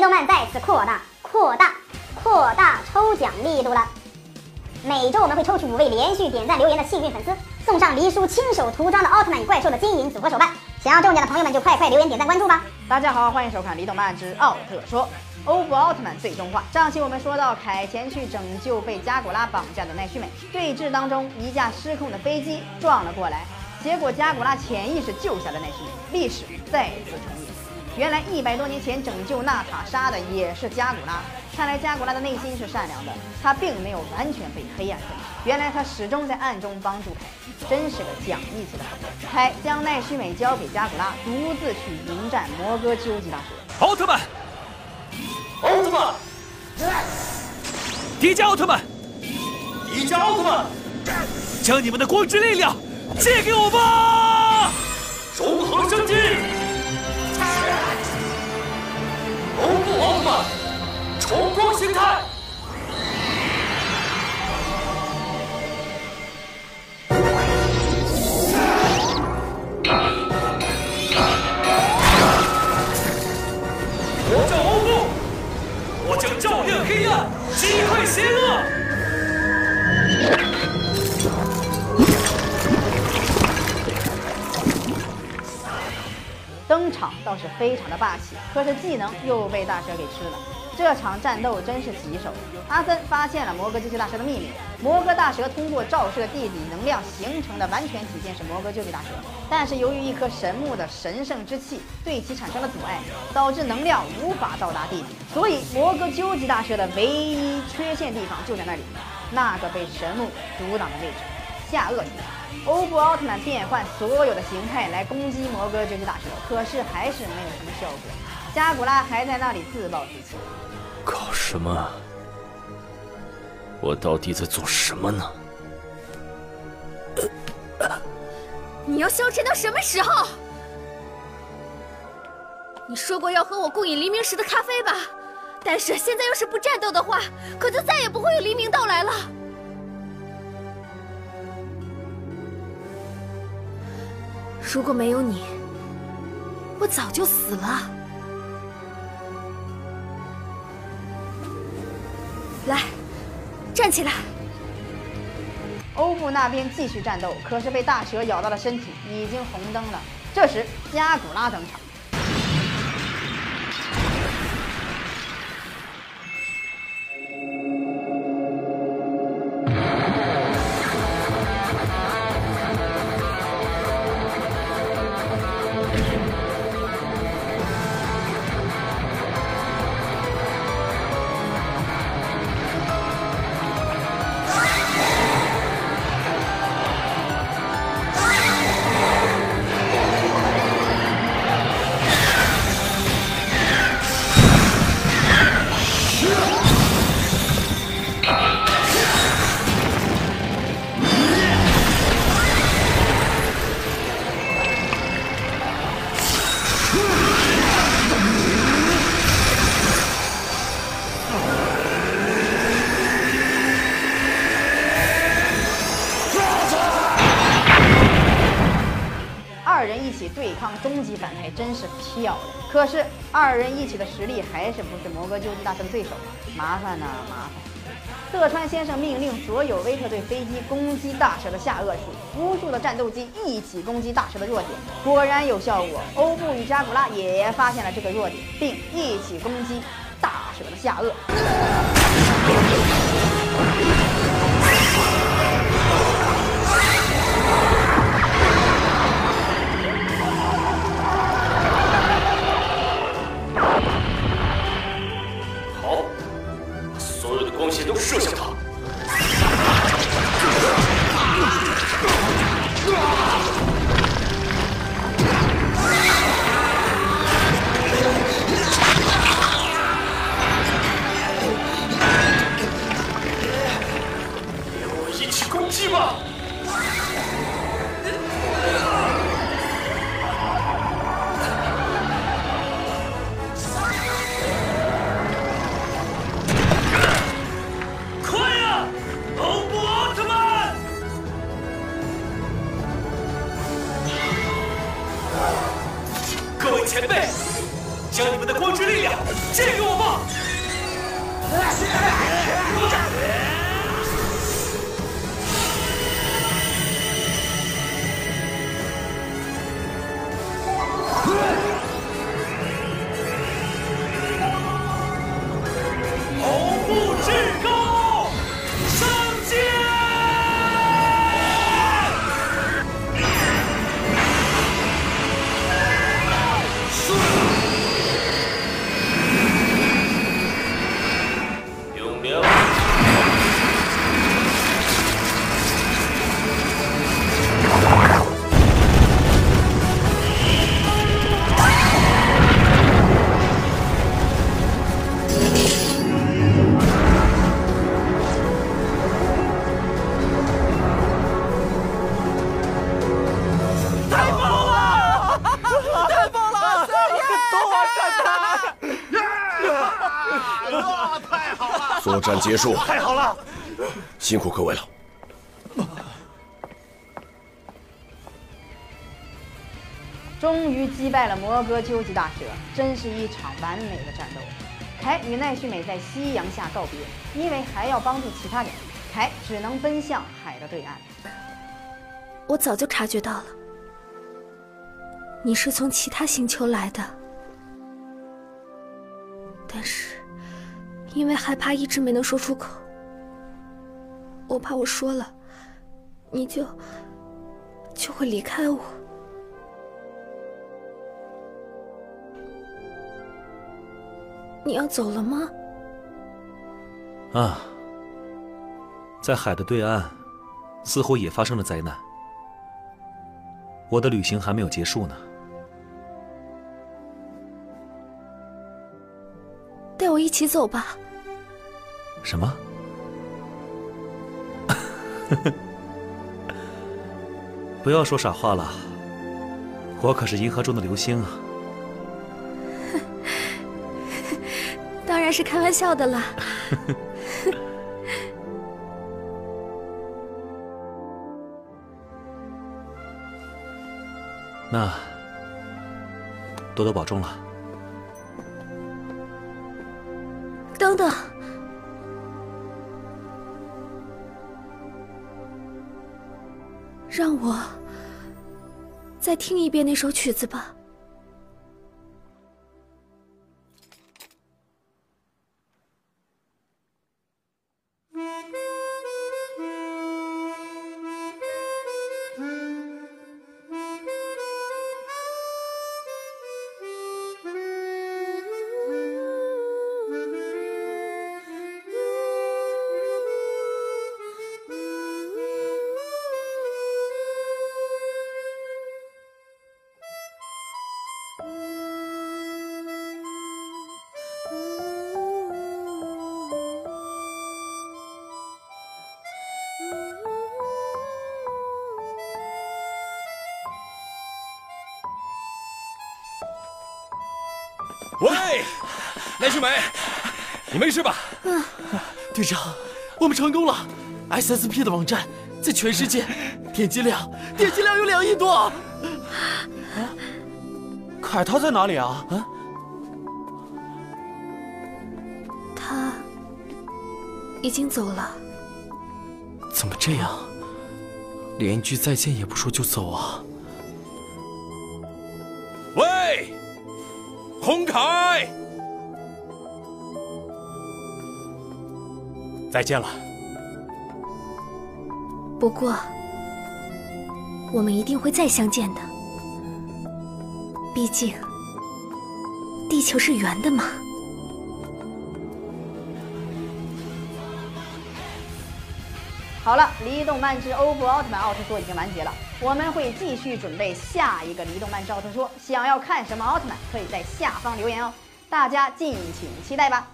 动漫再次扩大、扩大、扩大抽奖力度了。每周我们会抽取五位连续点赞留言的幸运粉丝，送上黎叔亲手涂装的奥特曼与怪兽的金银组合手办。想要中奖的朋友们就快快留言、点赞、关注吧！大家好，欢迎收看《黎动漫之奥特说》。欧布奥特曼最终话。上期我们说到，凯前去拯救被加古拉绑架的奈绪美，对峙当中，一架失控的飞机撞了过来，结果加古拉潜意识救下了奈绪美，历史再次重演。原来一百多年前拯救娜塔莎的也是加古拉，看来加古拉的内心是善良的，他并没有完全被黑暗吞噬。原来他始终在暗中帮助凯，真是个讲义气的朋友。凯将奈须美交给加古拉，独自去迎战摩哥究极大蛇。奥特曼。奥特曼，迪迦奥特曼，迪迦奥特曼，将你们的光之力量借给我吧！融合升级，重光形态。我叫欧布，我将照亮黑暗击溃邪恶！登场倒是非常的霸气，可是技能又被大蛇给吃了。这场战斗真是棘手。阿森发现了摩哥究极大蛇的秘密，摩哥大蛇通过照射地底能量形成的完全体现是摩哥究极大蛇，但是由于一颗神木的神圣之气对其产生了阻碍，导致能量无法到达地底，所以摩哥究极大蛇的唯一缺陷地方就在那里，那个被神木阻挡的位置——下颚欧布奥特曼变换所有的形态来攻击摩哥究极大蛇，可是还是没有什么效果。加古拉还在那里自暴自弃。搞什么？我到底在做什么呢？你要消沉到什么时候？你说过要和我共饮黎明时的咖啡吧？但是现在要是不战斗的话，可就再也不会有黎明到来了。如果没有你，我早就死了。站起来！欧布那边继续战斗，可是被大蛇咬到了身体，已经红灯了。这时，加古拉登场。对抗终极反派真是漂亮，可是二人一起的实力还是不是摩哥究极大蛇的对手，麻烦呐麻烦！色川先生命令所有威特队飞机攻击大蛇的下颚处，无数的战斗机一起攻击大蛇的弱点，果然有效果。欧布与扎古拉也发现了这个弱点，并一起攻击大蛇的下颚。作战结束，太好了！辛苦各位了。终于击败了摩哥究极大蛇，真是一场完美的战斗。凯与奈绪美在夕阳下告别，因为还要帮助其他人，凯只能奔向海的对岸。我早就察觉到了，你是从其他星球来的，但是因为害怕一直没能说出口，我怕我说了，你就就会离开我。你要走了吗？啊，在海的对岸，似乎也发生了灾难。我的旅行还没有结束呢。起走吧。什么？不要说傻话了，我可是银河中的流星啊！当然是开玩笑的啦。那多多保重了。等等，让我再听一遍那首曲子吧。喂，奈绪美，你没事吧？嗯队长，我们成功了！SSP 的网站在全世界点击量，点击量有两亿多。啊，凯他在哪里啊？啊，他已经走了。怎么这样？连一句再见也不说就走啊？喂，洪凯，再见了。不过，我们一定会再相见的。毕竟，地球是圆的嘛。好了，《离动漫之欧布奥特曼奥特说》已经完结了，我们会继续准备下一个《离动漫之奥特说》。想要看什么奥特曼，可以在下方留言哦，大家敬请期待吧。